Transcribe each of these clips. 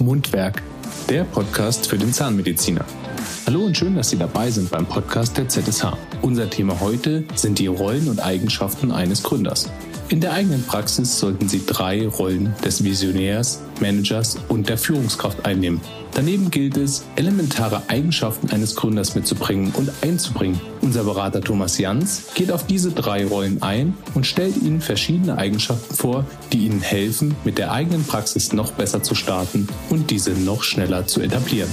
Mundwerk, der Podcast für den Zahnmediziner. Hallo und schön, dass Sie dabei sind beim Podcast der ZSH. Unser Thema heute sind die Rollen und Eigenschaften eines Gründers. In der eigenen Praxis sollten Sie drei Rollen des Visionärs, Managers und der Führungskraft einnehmen. Daneben gilt es, elementare Eigenschaften eines Gründers mitzubringen und einzubringen. Unser Berater Thomas Jans geht auf diese drei Rollen ein und stellt Ihnen verschiedene Eigenschaften vor, die Ihnen helfen, mit der eigenen Praxis noch besser zu starten und diese noch schneller zu etablieren.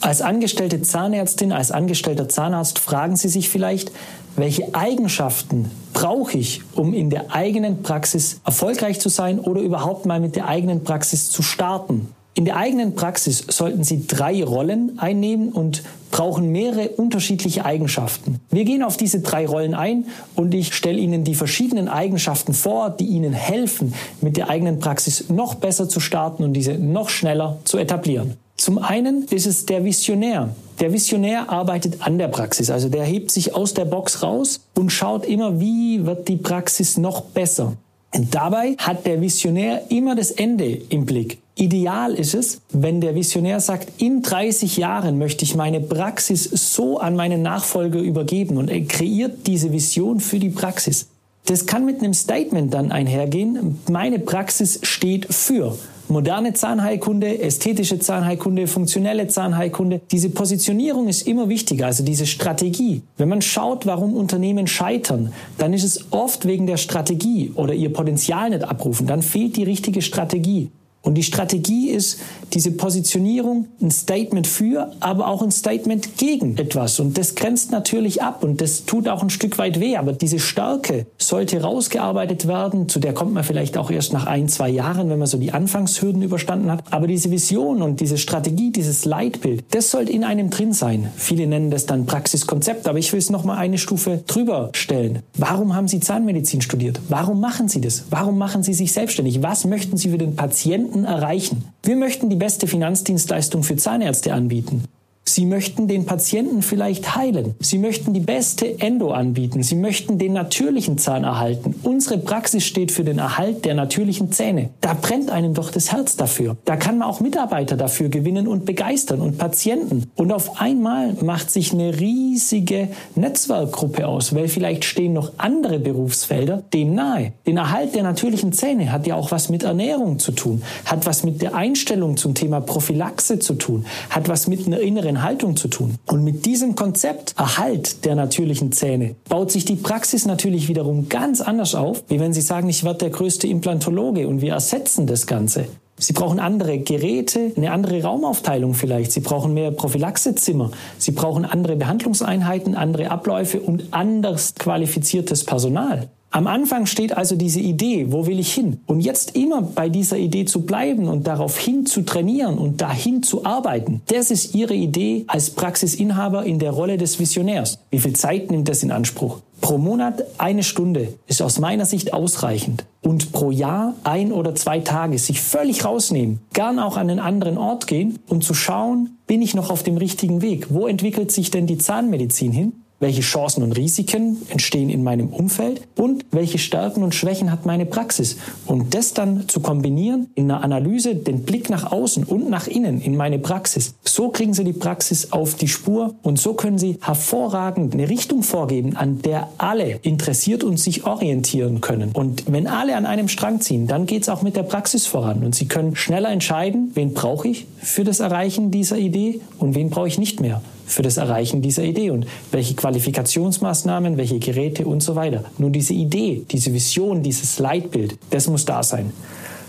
Als angestellte Zahnärztin, als angestellter Zahnarzt fragen Sie sich vielleicht, welche Eigenschaften brauche ich, um in der eigenen Praxis erfolgreich zu sein oder überhaupt mal mit der eigenen Praxis zu starten? In der eigenen Praxis sollten Sie drei Rollen einnehmen und brauchen mehrere unterschiedliche Eigenschaften. Wir gehen auf diese drei Rollen ein und ich stelle Ihnen die verschiedenen Eigenschaften vor, die Ihnen helfen, mit der eigenen Praxis noch besser zu starten und diese noch schneller zu etablieren. Zum einen ist es der Visionär. Der Visionär arbeitet an der Praxis, also der hebt sich aus der Box raus und schaut immer, wie wird die Praxis noch besser. Und dabei hat der Visionär immer das Ende im Blick. Ideal ist es, wenn der Visionär sagt, in 30 Jahren möchte ich meine Praxis so an meinen Nachfolger übergeben und er kreiert diese Vision für die Praxis. Das kann mit einem Statement dann einhergehen. Meine Praxis steht für moderne Zahnheilkunde, ästhetische Zahnheilkunde, funktionelle Zahnheilkunde. Diese Positionierung ist immer wichtiger, also diese Strategie. Wenn man schaut, warum Unternehmen scheitern, dann ist es oft wegen der Strategie oder ihr Potenzial nicht abrufen. Dann fehlt die richtige Strategie. Und die Strategie ist diese Positionierung, ein Statement für, aber auch ein Statement gegen etwas. Und das grenzt natürlich ab und das tut auch ein Stück weit weh. Aber diese Stärke sollte rausgearbeitet werden. Zu der kommt man vielleicht auch erst nach ein, zwei Jahren, wenn man so die Anfangshürden überstanden hat. Aber diese Vision und diese Strategie, dieses Leitbild, das sollte in einem drin sein. Viele nennen das dann Praxiskonzept, aber ich will es noch mal eine Stufe drüber stellen. Warum haben Sie Zahnmedizin studiert? Warum machen Sie das? Warum machen Sie sich selbstständig? Was möchten Sie für den Patienten Kunden erreichen. Wir möchten die beste Finanzdienstleistung für Zahnärzte anbieten. Sie möchten den Patienten vielleicht heilen. Sie möchten die beste Endo anbieten. Sie möchten den natürlichen Zahn erhalten. Unsere Praxis steht für den Erhalt der natürlichen Zähne. Da brennt einem doch das Herz dafür. Da kann man auch Mitarbeiter dafür gewinnen und begeistern und Patienten. Und auf einmal macht sich eine riesige Netzwerkgruppe aus, weil vielleicht stehen noch andere Berufsfelder dem nahe. Den Erhalt der natürlichen Zähne hat ja auch was mit Ernährung zu tun, hat was mit der Einstellung zum Thema Prophylaxe zu tun, hat was mit einer inneren inneren Haltung zu tun. Und mit diesem Konzept Erhalt der natürlichen Zähne baut sich die Praxis natürlich wiederum ganz anders auf, wie wenn Sie sagen, ich werde der größte Implantologe und wir ersetzen das Ganze. Sie brauchen andere Geräte, eine andere Raumaufteilung vielleicht. Sie brauchen mehr Prophylaxezimmer. Sie brauchen andere Behandlungseinheiten, andere Abläufe und anders qualifiziertes Personal. Am Anfang steht also diese Idee, wo will ich hin? Und jetzt immer bei dieser Idee zu bleiben und darauf hin zu trainieren und dahin zu arbeiten, das ist Ihre Idee als Praxisinhaber in der Rolle des Visionärs. Wie viel Zeit nimmt das in Anspruch? Pro Monat eine Stunde ist aus meiner Sicht ausreichend. Und pro Jahr ein oder zwei Tage sich völlig rausnehmen, gern auch an einen anderen Ort gehen und zu schauen, bin ich noch auf dem richtigen Weg? Wo entwickelt sich denn die Zahnmedizin hin? Welche Chancen und Risiken entstehen in meinem Umfeld und welche Stärken und Schwächen hat meine Praxis. Und das dann zu kombinieren in einer Analyse, den Blick nach außen und nach innen in meine Praxis. So kriegen Sie die Praxis auf die Spur und so können Sie hervorragend eine Richtung vorgeben, an der alle interessiert und sich orientieren können. Und wenn alle an einem Strang ziehen, dann geht es auch mit der Praxis voran und Sie können schneller entscheiden, wen brauche ich für das Erreichen dieser Idee und wen brauche ich nicht mehr für das Erreichen dieser Idee und welche Qualifikationsmaßnahmen, welche Geräte und so weiter. Nur diese Idee, diese Vision, dieses Leitbild, das muss da sein.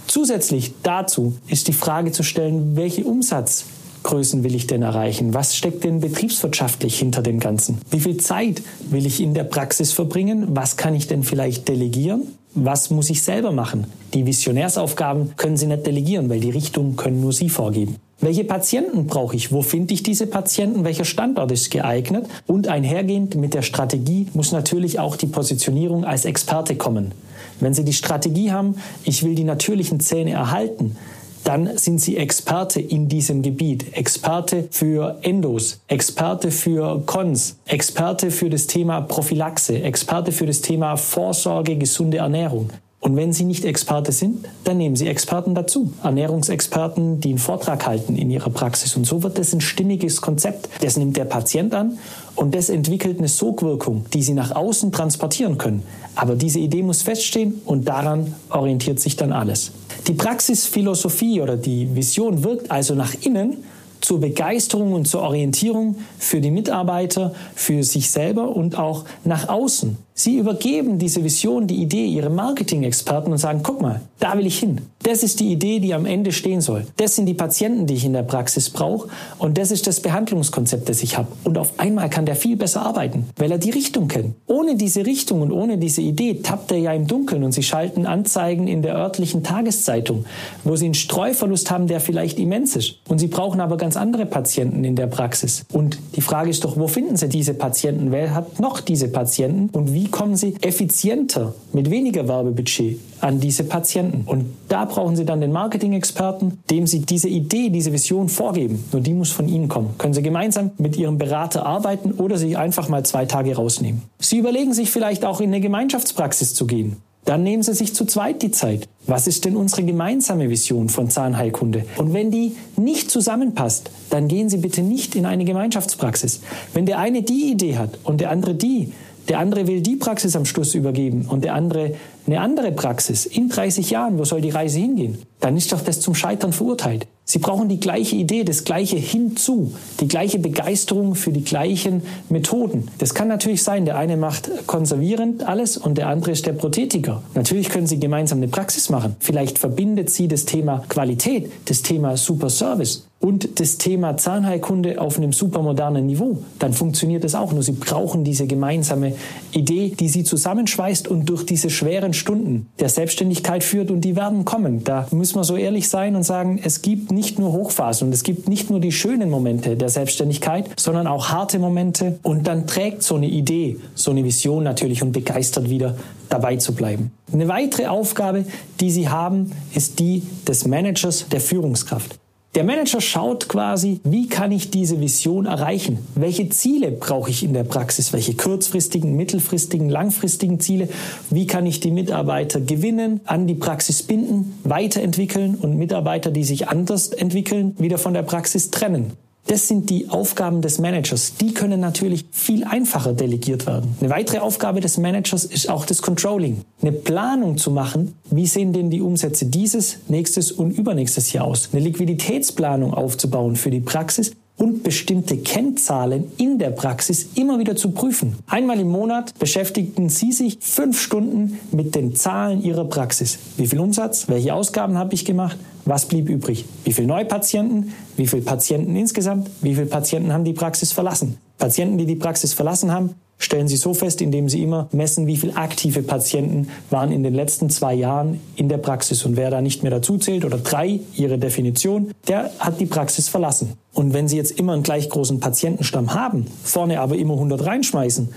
Zusätzlich dazu ist die Frage zu stellen, welche Umsatzgrößen will ich denn erreichen? Was steckt denn betriebswirtschaftlich hinter dem Ganzen? Wie viel Zeit will ich in der Praxis verbringen? Was kann ich denn vielleicht delegieren? Was muss ich selber machen? Die Visionärsaufgaben können Sie nicht delegieren, weil die Richtung können nur Sie vorgeben. Welche Patienten brauche ich? Wo finde ich diese Patienten? Welcher Standort ist geeignet? Und einhergehend mit der Strategie muss natürlich auch die Positionierung als Experte kommen. Wenn Sie die Strategie haben, ich will die natürlichen Zähne erhalten, dann sind Sie Experte in diesem Gebiet. Experte für Endos, Experte für Cons, Experte für das Thema Prophylaxe, Experte für das Thema Vorsorge, gesunde Ernährung. Und wenn Sie nicht Experte sind, dann nehmen Sie Experten dazu. Ernährungsexperten, die einen Vortrag halten in ihrer Praxis. Und so wird das ein stimmiges Konzept. Das nimmt der Patient an und das entwickelt eine Sogwirkung, die Sie nach außen transportieren können. Aber diese Idee muss feststehen und daran orientiert sich dann alles. Die Praxisphilosophie oder die Vision wirkt also nach innen zur Begeisterung und zur Orientierung für die Mitarbeiter, für sich selber und auch nach außen. Sie übergeben diese Vision, die Idee ihrem Marketing-Experten und sagen, guck mal, da will ich hin. Das ist die Idee, die am Ende stehen soll. Das sind die Patienten, die ich in der Praxis brauche und das ist das Behandlungskonzept, das ich habe. Und auf einmal kann der viel besser arbeiten, weil er die Richtung kennt. Ohne diese Richtung und ohne diese Idee tappt er ja im Dunkeln und sie schalten Anzeigen in der örtlichen Tageszeitung, wo sie einen Streuverlust haben, der vielleicht immens ist. Und sie brauchen aber ganz andere Patienten in der Praxis. Und die Frage ist doch, wo finden sie diese Patienten? Wer hat noch diese Patienten und wie wie kommen Sie effizienter mit weniger Werbebudget an diese Patienten? Und da brauchen Sie dann den Marketing-Experten, dem Sie diese Idee, diese Vision vorgeben. Nur die muss von Ihnen kommen. Können Sie gemeinsam mit Ihrem Berater arbeiten oder sich einfach mal zwei Tage rausnehmen. Sie überlegen sich vielleicht auch in eine Gemeinschaftspraxis zu gehen. Dann nehmen Sie sich zu zweit die Zeit. Was ist denn unsere gemeinsame Vision von Zahnheilkunde? Und wenn die nicht zusammenpasst, dann gehen Sie bitte nicht in eine Gemeinschaftspraxis. Wenn der eine die Idee hat und der andere die, der andere will die Praxis am Schluss übergeben und der andere eine andere Praxis. In 30 Jahren, wo soll die Reise hingehen? Dann ist doch das zum Scheitern verurteilt. Sie brauchen die gleiche Idee, das gleiche hinzu, die gleiche Begeisterung für die gleichen Methoden. Das kann natürlich sein, der eine macht konservierend alles und der andere ist der Prothetiker. Natürlich können Sie gemeinsam eine Praxis machen. Vielleicht verbindet Sie das Thema Qualität, das Thema Super Service und das Thema Zahnheilkunde auf einem supermodernen Niveau. Dann funktioniert das auch. Nur Sie brauchen diese gemeinsame Idee, die Sie zusammenschweißt und durch diese schweren Stunden der Selbstständigkeit führt und die werden kommen. Da müssen wir so ehrlich sein und sagen, es gibt nicht nur Hochphasen und es gibt nicht nur die schönen Momente der Selbstständigkeit, sondern auch harte Momente und dann trägt so eine Idee, so eine Vision natürlich und begeistert wieder dabei zu bleiben. Eine weitere Aufgabe, die Sie haben, ist die des Managers der Führungskraft. Der Manager schaut quasi, wie kann ich diese Vision erreichen? Welche Ziele brauche ich in der Praxis? Welche kurzfristigen, mittelfristigen, langfristigen Ziele? Wie kann ich die Mitarbeiter gewinnen, an die Praxis binden, weiterentwickeln und Mitarbeiter, die sich anders entwickeln, wieder von der Praxis trennen? Das sind die Aufgaben des Managers. Die können natürlich viel einfacher delegiert werden. Eine weitere Aufgabe des Managers ist auch das Controlling. Eine Planung zu machen, wie sehen denn die Umsätze dieses, nächstes und übernächstes Jahr aus. Eine Liquiditätsplanung aufzubauen für die Praxis und bestimmte Kennzahlen in der Praxis immer wieder zu prüfen. Einmal im Monat beschäftigten Sie sich fünf Stunden mit den Zahlen Ihrer Praxis. Wie viel Umsatz? Welche Ausgaben habe ich gemacht? Was blieb übrig? Wie viele Neupatienten? Wie viele Patienten insgesamt? Wie viele Patienten haben die Praxis verlassen? Patienten, die die Praxis verlassen haben, stellen Sie so fest, indem Sie immer messen, wie viele aktive Patienten waren in den letzten zwei Jahren in der Praxis. Und wer da nicht mehr dazu zählt oder drei, Ihre Definition, der hat die Praxis verlassen. Und wenn Sie jetzt immer einen gleich großen Patientenstamm haben, vorne aber immer 100 reinschmeißen,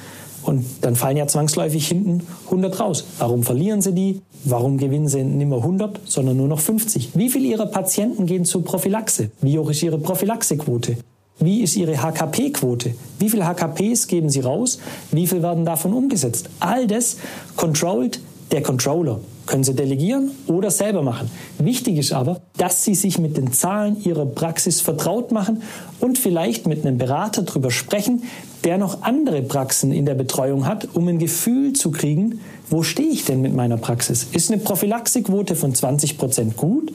und dann fallen ja zwangsläufig hinten 100 raus. Warum verlieren Sie die? Warum gewinnen Sie nicht mehr 100, sondern nur noch 50? Wie viele Ihrer Patienten gehen zur Prophylaxe? Wie hoch ist Ihre Prophylaxequote? Wie ist Ihre HKP-Quote? Wie viele HKPs geben Sie raus? Wie viel werden davon umgesetzt? All das controlled der Controller. Können Sie delegieren oder selber machen. Wichtig ist aber, dass Sie sich mit den Zahlen Ihrer Praxis vertraut machen und vielleicht mit einem Berater darüber sprechen, der noch andere Praxen in der Betreuung hat, um ein Gefühl zu kriegen, wo stehe ich denn mit meiner Praxis? Ist eine Prophylaxequote von 20 Prozent gut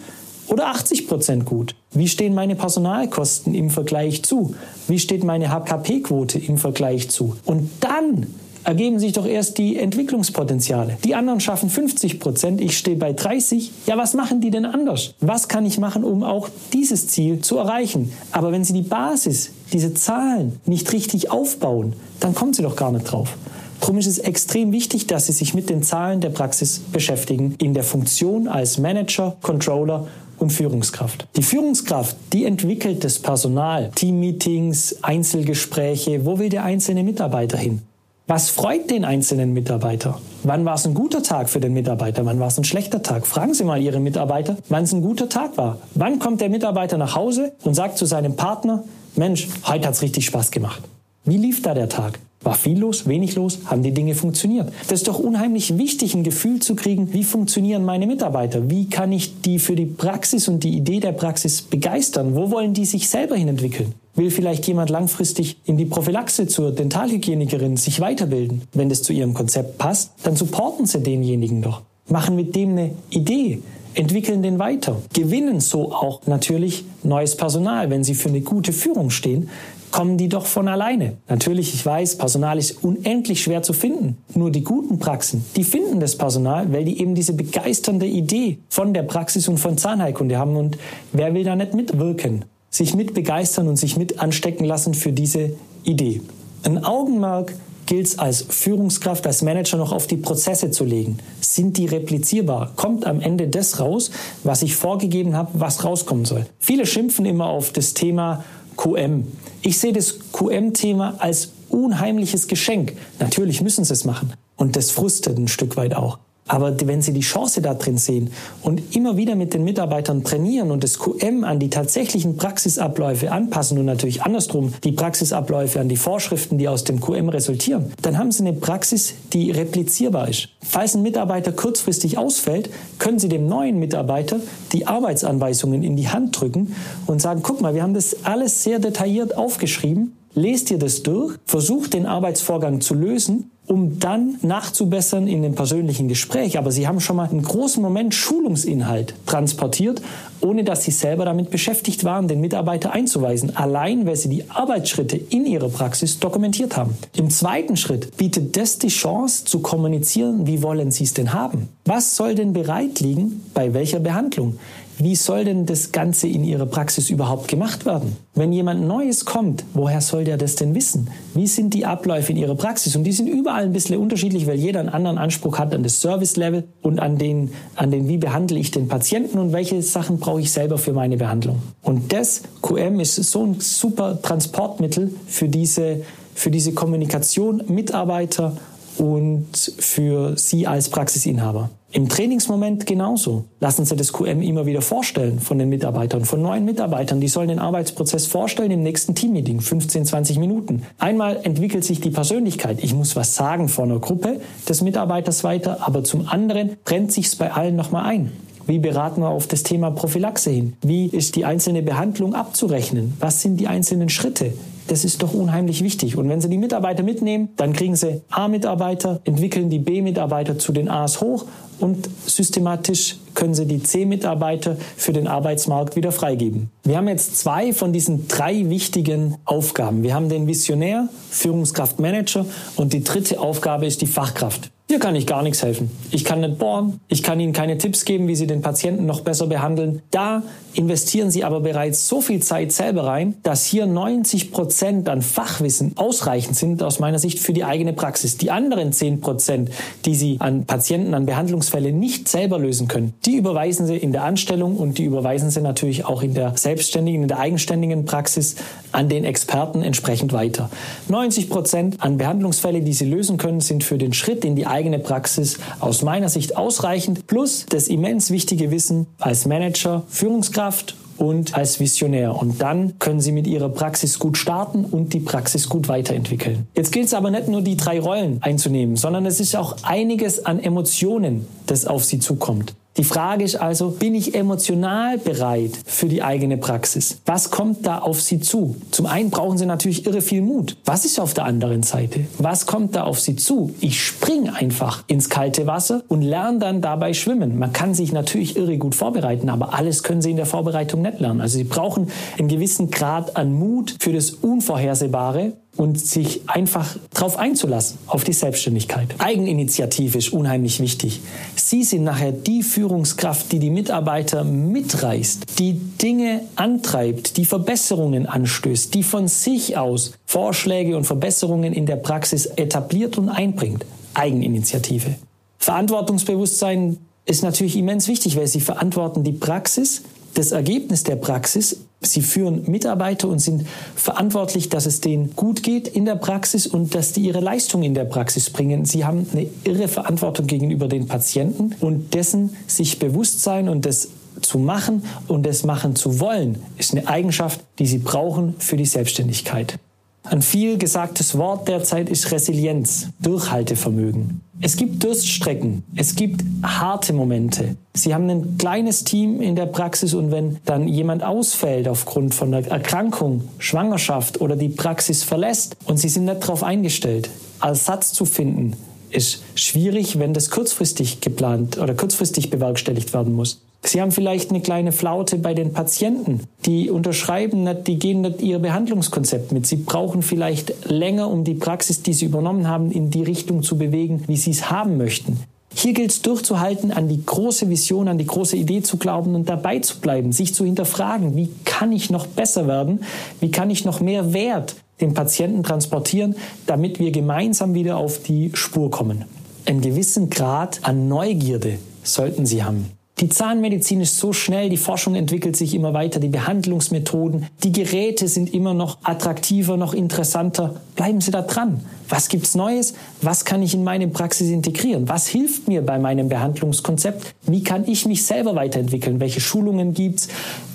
oder 80 Prozent gut? Wie stehen meine Personalkosten im Vergleich zu? Wie steht meine HKP-Quote im Vergleich zu? Und dann ergeben sich doch erst die Entwicklungspotenziale. Die anderen schaffen 50 Prozent, ich stehe bei 30. Ja, was machen die denn anders? Was kann ich machen, um auch dieses Ziel zu erreichen? Aber wenn Sie die Basis, diese Zahlen nicht richtig aufbauen, dann kommen Sie doch gar nicht drauf. Darum ist es extrem wichtig, dass Sie sich mit den Zahlen der Praxis beschäftigen, in der Funktion als Manager, Controller und Führungskraft. Die Führungskraft, die entwickelt das Personal, Teammeetings, Einzelgespräche, wo will der einzelne Mitarbeiter hin? Was freut den einzelnen Mitarbeiter? Wann war es ein guter Tag für den Mitarbeiter? Wann war es ein schlechter Tag? Fragen Sie mal Ihre Mitarbeiter, wann es ein guter Tag war. Wann kommt der Mitarbeiter nach Hause und sagt zu seinem Partner, Mensch, heute hat es richtig Spaß gemacht. Wie lief da der Tag? War viel los, wenig los, haben die Dinge funktioniert. Das ist doch unheimlich wichtig, ein Gefühl zu kriegen, wie funktionieren meine Mitarbeiter? Wie kann ich die für die Praxis und die Idee der Praxis begeistern? Wo wollen die sich selber hin entwickeln? Will vielleicht jemand langfristig in die Prophylaxe zur Dentalhygienikerin sich weiterbilden? Wenn das zu ihrem Konzept passt, dann supporten sie denjenigen doch. Machen mit dem eine Idee, entwickeln den weiter, gewinnen so auch natürlich neues Personal. Wenn sie für eine gute Führung stehen, kommen die doch von alleine. Natürlich, ich weiß, Personal ist unendlich schwer zu finden. Nur die guten Praxen, die finden das Personal, weil die eben diese begeisternde Idee von der Praxis und von Zahnheilkunde haben. Und wer will da nicht mitwirken? Sich mit begeistern und sich mit anstecken lassen für diese Idee. Ein Augenmerk gilt es als Führungskraft, als Manager noch auf die Prozesse zu legen. Sind die replizierbar? Kommt am Ende das raus, was ich vorgegeben habe, was rauskommen soll? Viele schimpfen immer auf das Thema QM. Ich sehe das QM-Thema als unheimliches Geschenk. Natürlich müssen sie es machen. Und das frustet ein Stück weit auch. Aber wenn Sie die Chance da drin sehen und immer wieder mit den Mitarbeitern trainieren und das QM an die tatsächlichen Praxisabläufe anpassen und natürlich andersrum die Praxisabläufe an die Vorschriften, die aus dem QM resultieren, dann haben Sie eine Praxis, die replizierbar ist. Falls ein Mitarbeiter kurzfristig ausfällt, können Sie dem neuen Mitarbeiter die Arbeitsanweisungen in die Hand drücken und sagen, guck mal, wir haben das alles sehr detailliert aufgeschrieben. Lest ihr das durch, versucht den Arbeitsvorgang zu lösen um dann nachzubessern in dem persönlichen Gespräch. Aber Sie haben schon mal einen großen Moment Schulungsinhalt transportiert, ohne dass Sie selber damit beschäftigt waren, den Mitarbeiter einzuweisen. Allein, weil Sie die Arbeitsschritte in Ihrer Praxis dokumentiert haben. Im zweiten Schritt bietet das die Chance zu kommunizieren, wie wollen Sie es denn haben? Was soll denn bereit liegen bei welcher Behandlung? Wie soll denn das Ganze in Ihrer Praxis überhaupt gemacht werden? Wenn jemand Neues kommt, woher soll der das denn wissen? Wie sind die Abläufe in Ihrer Praxis? Und die sind überall ein bisschen unterschiedlich, weil jeder einen anderen Anspruch hat an das Service-Level und an den, an den, wie behandle ich den Patienten und welche Sachen brauche ich selber für meine Behandlung. Und das QM ist so ein super Transportmittel für diese, für diese Kommunikation Mitarbeiter und für Sie als Praxisinhaber. Im Trainingsmoment genauso. Lassen Sie das QM immer wieder vorstellen von den Mitarbeitern, von neuen Mitarbeitern. Die sollen den Arbeitsprozess vorstellen im nächsten Teammeeting, 15, 20 Minuten. Einmal entwickelt sich die Persönlichkeit. Ich muss was sagen vor einer Gruppe des Mitarbeiters weiter, aber zum anderen brennt sich's bei allen nochmal ein. Wie beraten wir auf das Thema Prophylaxe hin? Wie ist die einzelne Behandlung abzurechnen? Was sind die einzelnen Schritte? Das ist doch unheimlich wichtig. Und wenn Sie die Mitarbeiter mitnehmen, dann kriegen Sie A-Mitarbeiter, entwickeln die B-Mitarbeiter zu den A's hoch und systematisch können Sie die C-Mitarbeiter für den Arbeitsmarkt wieder freigeben. Wir haben jetzt zwei von diesen drei wichtigen Aufgaben. Wir haben den Visionär, Führungskraft, Manager und die dritte Aufgabe ist die Fachkraft. Hier kann ich gar nichts helfen. Ich kann nicht bohren, ich kann Ihnen keine Tipps geben, wie Sie den Patienten noch besser behandeln. Da investieren Sie aber bereits so viel Zeit selber rein, dass hier 90 Prozent an Fachwissen ausreichend sind aus meiner Sicht für die eigene Praxis. Die anderen 10 Prozent, die Sie an Patienten, an Behandlungsfällen nicht selber lösen können, die überweisen Sie in der Anstellung und die überweisen Sie natürlich auch in der selbstständigen, in der eigenständigen Praxis an den Experten entsprechend weiter. 90 Prozent an Behandlungsfälle, die Sie lösen können, sind für den Schritt in die eigene eigene Praxis aus meiner Sicht ausreichend, plus das immens wichtige Wissen als Manager, Führungskraft und als Visionär. Und dann können Sie mit Ihrer Praxis gut starten und die Praxis gut weiterentwickeln. Jetzt gilt es aber nicht nur die drei Rollen einzunehmen, sondern es ist auch einiges an Emotionen, das auf Sie zukommt. Die Frage ist also, bin ich emotional bereit für die eigene Praxis? Was kommt da auf Sie zu? Zum einen brauchen Sie natürlich irre viel Mut. Was ist auf der anderen Seite? Was kommt da auf Sie zu? Ich springe einfach ins kalte Wasser und lerne dann dabei schwimmen. Man kann sich natürlich irre gut vorbereiten, aber alles können Sie in der Vorbereitung nicht lernen. Also Sie brauchen einen gewissen Grad an Mut für das Unvorhersehbare und sich einfach darauf einzulassen, auf die Selbstständigkeit. Eigeninitiative ist unheimlich wichtig. Sie sind nachher die Führungskraft, die die Mitarbeiter mitreißt, die Dinge antreibt, die Verbesserungen anstößt, die von sich aus Vorschläge und Verbesserungen in der Praxis etabliert und einbringt. Eigeninitiative. Verantwortungsbewusstsein ist natürlich immens wichtig, weil sie verantworten die Praxis, das Ergebnis der Praxis Sie führen Mitarbeiter und sind verantwortlich, dass es denen gut geht in der Praxis und dass die ihre Leistung in der Praxis bringen. Sie haben eine irre Verantwortung gegenüber den Patienten und dessen sich bewusst sein und das zu machen und das machen zu wollen, ist eine Eigenschaft, die sie brauchen für die Selbstständigkeit. Ein viel gesagtes Wort derzeit ist Resilienz, Durchhaltevermögen. Es gibt Durststrecken, es gibt harte Momente. Sie haben ein kleines Team in der Praxis und wenn dann jemand ausfällt aufgrund von einer Erkrankung, Schwangerschaft oder die Praxis verlässt und Sie sind nicht darauf eingestellt, als Satz zu finden, ist schwierig, wenn das kurzfristig geplant oder kurzfristig bewerkstelligt werden muss. Sie haben vielleicht eine kleine Flaute bei den Patienten. Die unterschreiben nicht, die gehen nicht ihr Behandlungskonzept mit. Sie brauchen vielleicht länger, um die Praxis, die sie übernommen haben, in die Richtung zu bewegen, wie sie es haben möchten. Hier gilt es durchzuhalten, an die große Vision, an die große Idee zu glauben und dabei zu bleiben, sich zu hinterfragen, wie kann ich noch besser werden, wie kann ich noch mehr Wert dem Patienten transportieren, damit wir gemeinsam wieder auf die Spur kommen. Einen gewissen Grad an Neugierde sollten Sie haben. Die Zahnmedizin ist so schnell, die Forschung entwickelt sich immer weiter, die Behandlungsmethoden, die Geräte sind immer noch attraktiver, noch interessanter. Bleiben Sie da dran. Was gibt's Neues? Was kann ich in meine Praxis integrieren? Was hilft mir bei meinem Behandlungskonzept? Wie kann ich mich selber weiterentwickeln? Welche Schulungen gibt's?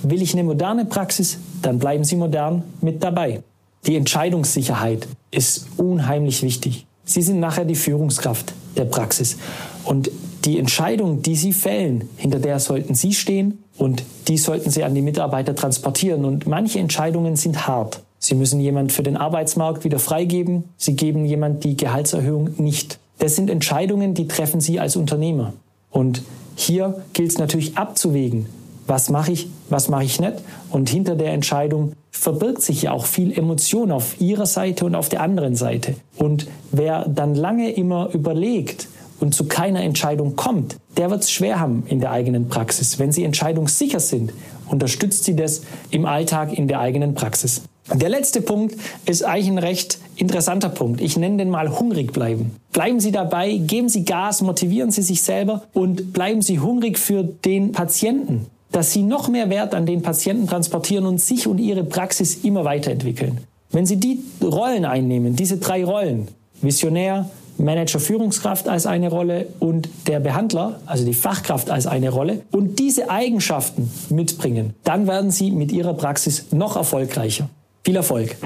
Will ich eine moderne Praxis? Dann bleiben Sie modern mit dabei. Die Entscheidungssicherheit ist unheimlich wichtig. Sie sind nachher die Führungskraft der Praxis. Und die Entscheidung, die Sie fällen, hinter der sollten Sie stehen und die sollten Sie an die Mitarbeiter transportieren. Und manche Entscheidungen sind hart. Sie müssen jemand für den Arbeitsmarkt wieder freigeben. Sie geben jemand die Gehaltserhöhung nicht. Das sind Entscheidungen, die treffen Sie als Unternehmer. Und hier gilt es natürlich abzuwägen, was mache ich, was mache ich nicht. Und hinter der Entscheidung verbirgt sich ja auch viel Emotion auf Ihrer Seite und auf der anderen Seite. Und wer dann lange immer überlegt, und zu keiner Entscheidung kommt, der wird es schwer haben in der eigenen Praxis. Wenn Sie entscheidungssicher sind, unterstützt Sie das im Alltag in der eigenen Praxis. Der letzte Punkt ist eigentlich ein recht interessanter Punkt. Ich nenne den mal hungrig bleiben. Bleiben Sie dabei, geben Sie Gas, motivieren Sie sich selber und bleiben Sie hungrig für den Patienten, dass Sie noch mehr Wert an den Patienten transportieren und sich und Ihre Praxis immer weiterentwickeln. Wenn Sie die Rollen einnehmen, diese drei Rollen, Visionär, Manager Führungskraft als eine Rolle und der Behandler, also die Fachkraft als eine Rolle und diese Eigenschaften mitbringen, dann werden Sie mit Ihrer Praxis noch erfolgreicher. Viel Erfolg!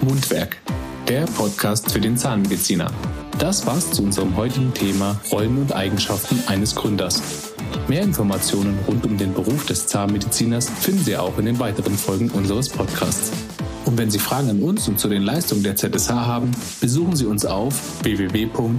Mundwerk, der Podcast für den Zahnmediziner. Das war's zu unserem heutigen Thema Rollen und Eigenschaften eines Gründers. Mehr Informationen rund um den Beruf des Zahnmediziners finden Sie auch in den weiteren Folgen unseres Podcasts. Und wenn Sie Fragen an uns und zu den Leistungen der ZSH haben, besuchen Sie uns auf www.zsh.de.